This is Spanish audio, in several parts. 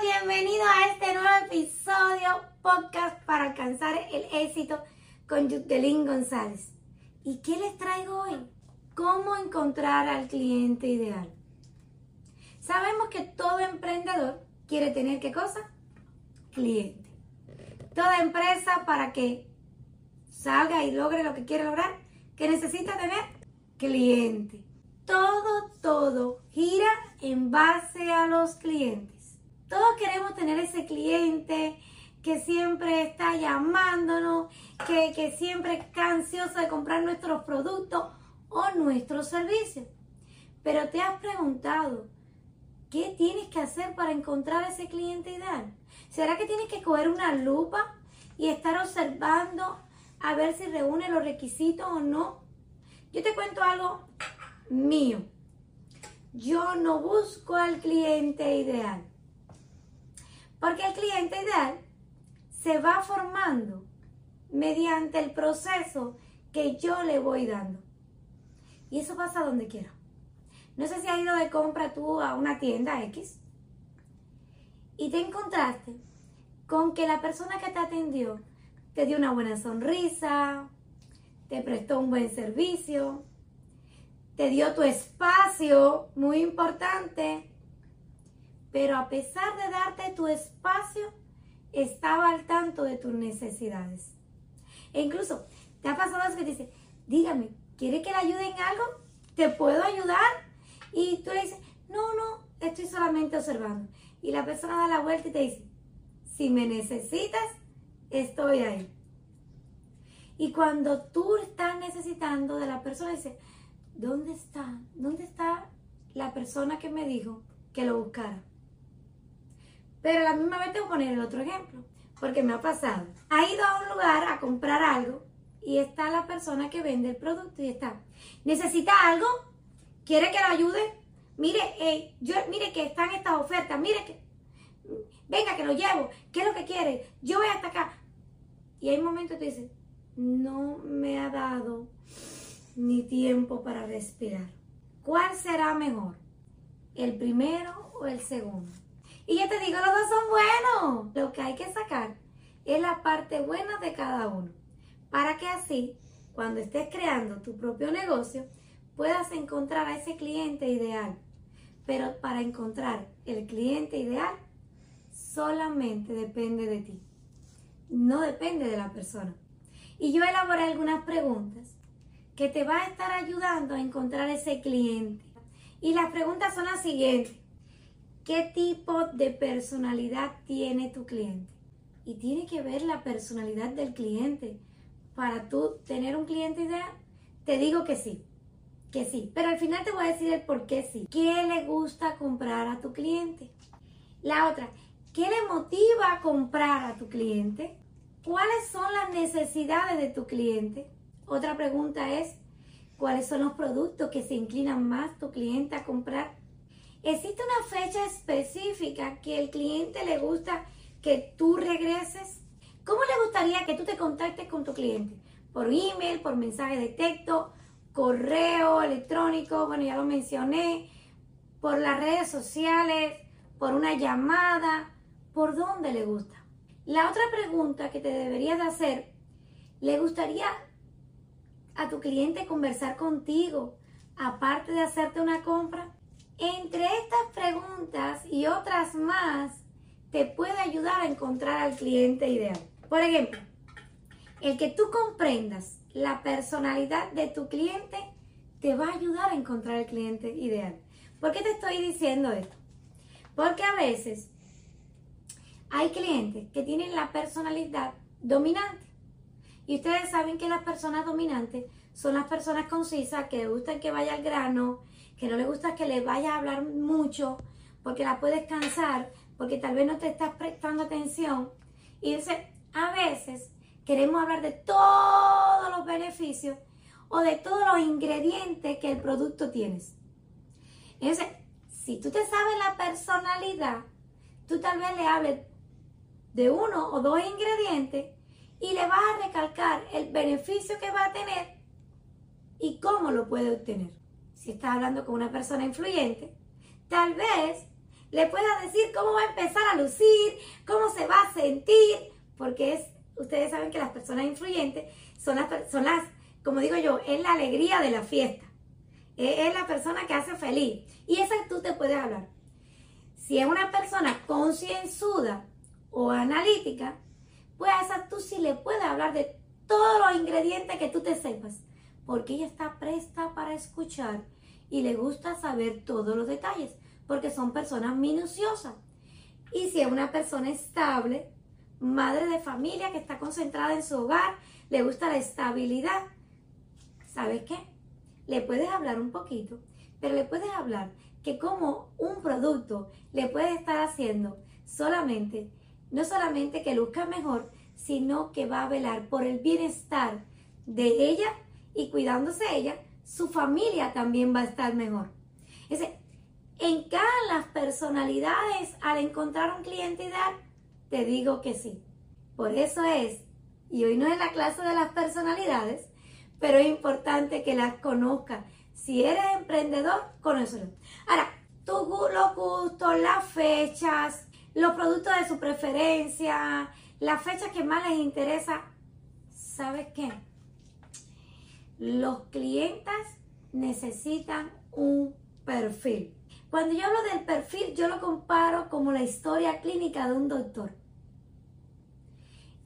bienvenido a este nuevo episodio podcast para alcanzar el éxito con Yutelín González. ¿Y qué les traigo hoy? ¿Cómo encontrar al cliente ideal? Sabemos que todo emprendedor quiere tener qué cosa? Cliente. Toda empresa para que salga y logre lo que quiere lograr, que necesita tener cliente. Todo, todo gira en base a los clientes. Todos queremos tener ese cliente que siempre está llamándonos, que, siempre está ansioso de comprar nuestros productos o nuestros servicios. Pero te has preguntado, ¿qué tienes que hacer para encontrar ese cliente ideal? ¿Será que tienes que coger una lupa y estar observando a ver si reúne los requisitos o no? Yo te cuento algo mío. Yo no busco al cliente ideal. Porque el cliente ideal se va formando mediante el proceso que yo le voy dando. Y eso pasa donde quiera. No sé si has ido de compra tú a una tienda X y te encontraste con que la persona que te atendió te dio una buena sonrisa, te prestó un buen servicio, te dio tu espacio, muy importante, pero a pesar de darte tu espacio, estaba al tanto de tus necesidades. E incluso, ¿te ha pasado eso que te dice, dígame, ¿quiere que le ayude en algo? ¿Te puedo ayudar? Y tú le dices, no, no, estoy solamente observando. Y la persona da la vuelta y te dice, si me necesitas, estoy ahí. Y cuando tú estás necesitando de la persona, dice, ¿dónde está? ¿Dónde está la persona que me dijo que lo buscara? Pero a la misma vez te voy a poner el otro ejemplo, porque me ha pasado. Ha ido a un lugar a comprar algo y está la persona que vende el producto y está, ¿necesita algo? ¿Quiere que lo ayude? Mire, eh, yo, mire que están estas ofertas, mire que, venga que lo llevo, ¿qué es lo que quiere? Yo voy hasta acá. Y hay momentos que tú dices, no me ha dado ni tiempo para respirar. ¿Cuál será mejor? ¿El primero o el segundo? Y yo te digo, los dos son buenos. Lo que hay que sacar es la parte buena de cada uno. Para que así, cuando estés creando tu propio negocio, puedas encontrar a ese cliente ideal. Pero para encontrar el cliente ideal, solamente depende de ti. No depende de la persona. Y yo elaboré algunas preguntas que te va a estar ayudando a encontrar ese cliente. Y las preguntas son las siguientes. ¿Qué tipo de personalidad tiene tu cliente? Y tiene que ver la personalidad del cliente. Para tú tener un cliente ideal, te digo que sí, que sí. Pero al final te voy a decir el por qué sí. ¿Qué le gusta comprar a tu cliente? La otra, ¿qué le motiva a comprar a tu cliente? ¿Cuáles son las necesidades de tu cliente? Otra pregunta es, ¿cuáles son los productos que se inclinan más tu cliente a comprar? ¿Existe una fecha específica que el cliente le gusta que tú regreses? ¿Cómo le gustaría que tú te contactes con tu cliente? ¿Por email, por mensaje de texto, correo electrónico? Bueno, ya lo mencioné. ¿Por las redes sociales? ¿Por una llamada? ¿Por dónde le gusta? La otra pregunta que te deberías de hacer, ¿le gustaría a tu cliente conversar contigo aparte de hacerte una compra? Entre estas preguntas y otras más, te puede ayudar a encontrar al cliente ideal. Por ejemplo, el que tú comprendas la personalidad de tu cliente te va a ayudar a encontrar el cliente ideal. ¿Por qué te estoy diciendo esto? Porque a veces hay clientes que tienen la personalidad dominante. Y ustedes saben que las personas dominantes son las personas concisas que gustan que vaya al grano, que no le gusta que le vayas a hablar mucho porque la puedes cansar, porque tal vez no te estás prestando atención. Y dice, a veces queremos hablar de todos los beneficios o de todos los ingredientes que el producto tienes. Entonces, si tú te sabes la personalidad, tú tal vez le hables de uno o dos ingredientes y le vas a recalcar el beneficio que va a tener y cómo lo puede obtener si estás hablando con una persona influyente, tal vez le puedas decir cómo va a empezar a lucir, cómo se va a sentir, porque es, ustedes saben que las personas influyentes son las, son las como digo yo, es la alegría de la fiesta. Es, la persona que hace feliz. Y esa tú te puedes hablar. Si es una persona concienzuda o analítica, pues a esa tú sí le puedes hablar de todos los ingredientes que tú te sepas. Porque ella está presta para escuchar y le gusta saber todos los detalles. Porque son personas minuciosas. Y si es una persona estable, madre de familia que está concentrada en su hogar, le gusta la estabilidad, ¿sabes qué? Le puedes hablar un poquito, pero le puedes hablar que como un producto le puede estar haciendo solamente, no solamente que luzca mejor, sino que va a velar por el bienestar de ella y cuidándose ella, su familia también va a estar mejor. Es en cada las personalidades al encontrar un cliente ideal, te digo que sí. Por eso es, y hoy no es la clase de las personalidades, pero es importante que las conozcas. Si eres emprendedor, conócelo. Ahora, tu, los gustos, las fechas, los productos de su preferencia, las fechas que más les interesa, ¿sabes qué? Los clientes necesitan un perfil. Cuando yo hablo del perfil, yo lo comparo como la historia clínica de un doctor.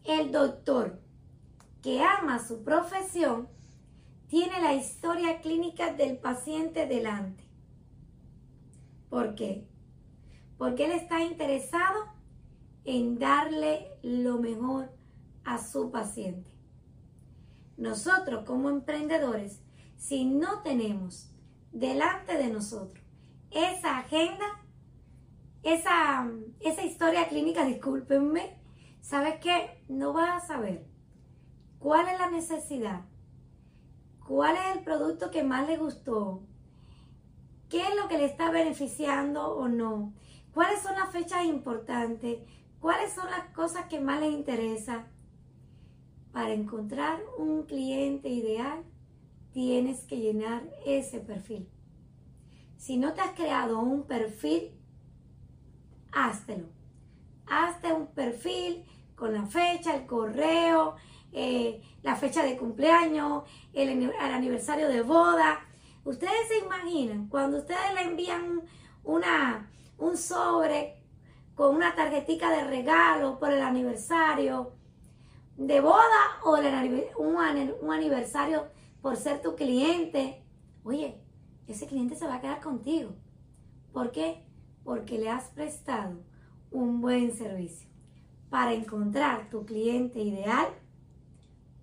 El doctor que ama su profesión tiene la historia clínica del paciente delante. ¿Por qué? Porque él está interesado en darle lo mejor a su paciente. Nosotros como emprendedores, si no tenemos delante de nosotros esa agenda, esa, esa historia clínica, discúlpenme, ¿sabes qué? No vas a saber cuál es la necesidad cuál es el producto que más le gustó, qué es lo que le está beneficiando o no, cuáles son las fechas importantes, cuáles son las cosas que más le interesa. Para encontrar un cliente ideal, tienes que llenar ese perfil. Si no te has creado un perfil, háztelo. Hazte un perfil con la fecha, el correo, eh, la fecha de cumpleaños, el, aniversario de boda. Ustedes se imaginan cuando ustedes le envían una, un sobre con una tarjetita de regalo por el aniversario de boda o un, aniversario por ser tu cliente. Oye, ese cliente se va a quedar contigo. ¿Por qué? Porque le has prestado un buen servicio. Para encontrar tu cliente ideal,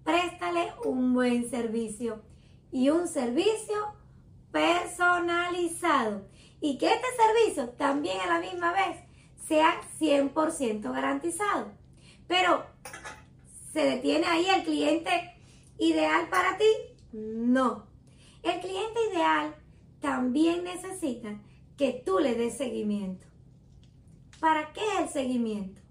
préstale un buen servicio y un servicio personalizado. Y que este servicio también a la misma vez sea 100% garantizado. Pero, ¿se detiene ahí el cliente ideal para ti? No. El cliente ideal también necesita que tú le des seguimiento. ¿Para qué es el seguimiento?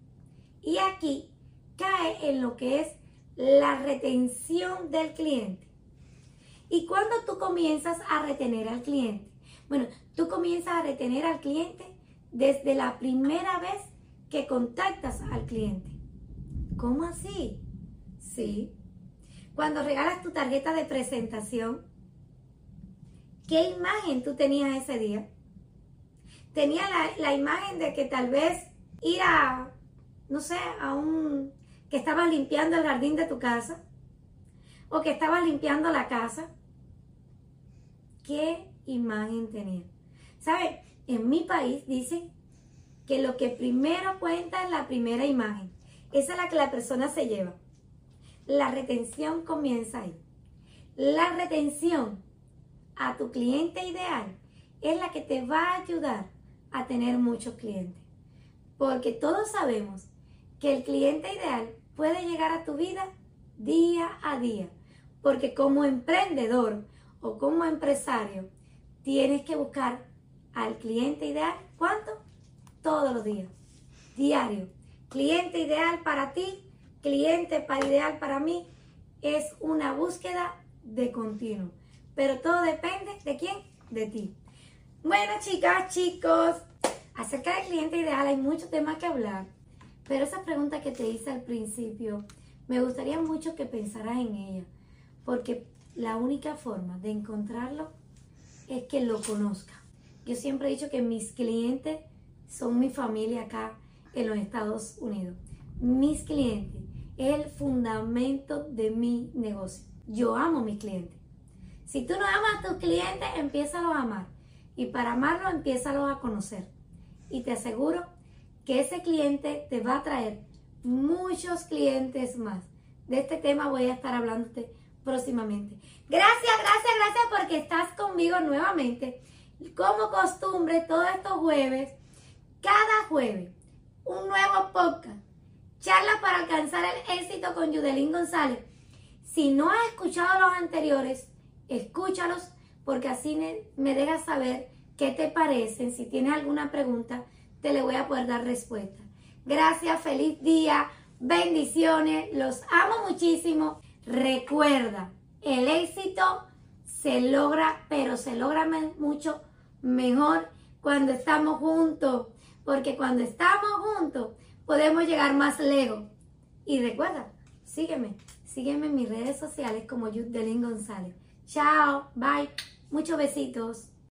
Y aquí cae en lo que es la retención del cliente. ¿Y cuando tú comienzas a retener al cliente? Bueno, tú comienzas a retener al cliente desde la primera vez que contactas al cliente. ¿Cómo así? Sí. Cuando regalas tu tarjeta de presentación, ¿qué imagen tú tenías ese día? Tenía la, la imagen de que tal vez ir a, no sé, a un que estabas limpiando el jardín de tu casa o que estabas limpiando la casa. ¿Qué imagen tenía? ¿Sabe? En mi país dicen que lo que primero cuenta es la primera imagen. Esa es la que la persona se lleva. La retención comienza ahí. La retención a tu cliente ideal es la que te va a ayudar a tener muchos clientes. Porque todos sabemos que el cliente ideal puede llegar a tu vida día a día. Porque como emprendedor o como empresario, tienes que buscar al cliente ideal. ¿Cuánto? Todos los días. Diario. Cliente ideal para ti, cliente para ideal para mí, es una búsqueda de continuo. Pero todo depende de quién? De ti. Bueno, chicas, chicos, Acerca del cliente ideal hay muchos temas que hablar, pero esa pregunta que te hice al principio, me gustaría mucho que pensaras en ella, porque la única forma de encontrarlo es que lo conozca. Yo siempre he dicho que mis clientes son mi familia acá en los Estados Unidos. Mis clientes el fundamento de mi negocio. Yo amo a mis clientes. Si tú no amas a tus clientes, empiézalos a amar. Y para amarlos, empiézalos a conocer. Y te aseguro que ese cliente te va a traer muchos clientes más. De este tema voy a estar hablándote próximamente. Gracias, gracias, gracias porque estás conmigo nuevamente. Como costumbre, todos estos jueves, cada jueves, un nuevo podcast. Charla para alcanzar el éxito con Yudelín González. Si no has escuchado los anteriores, escúchalos porque así me dejas saber qué te parecen. Si tienes alguna pregunta, te le voy a poder dar respuesta. Gracias, feliz día, bendiciones, los amo muchísimo. Recuerda, el éxito se logra, pero se logra mucho mejor cuando estamos juntos, porque cuando estamos juntos podemos llegar más lejos. Y recuerda, sígueme, sígueme en mis redes sociales como Yudelín González. Chao, bye, muchos besitos.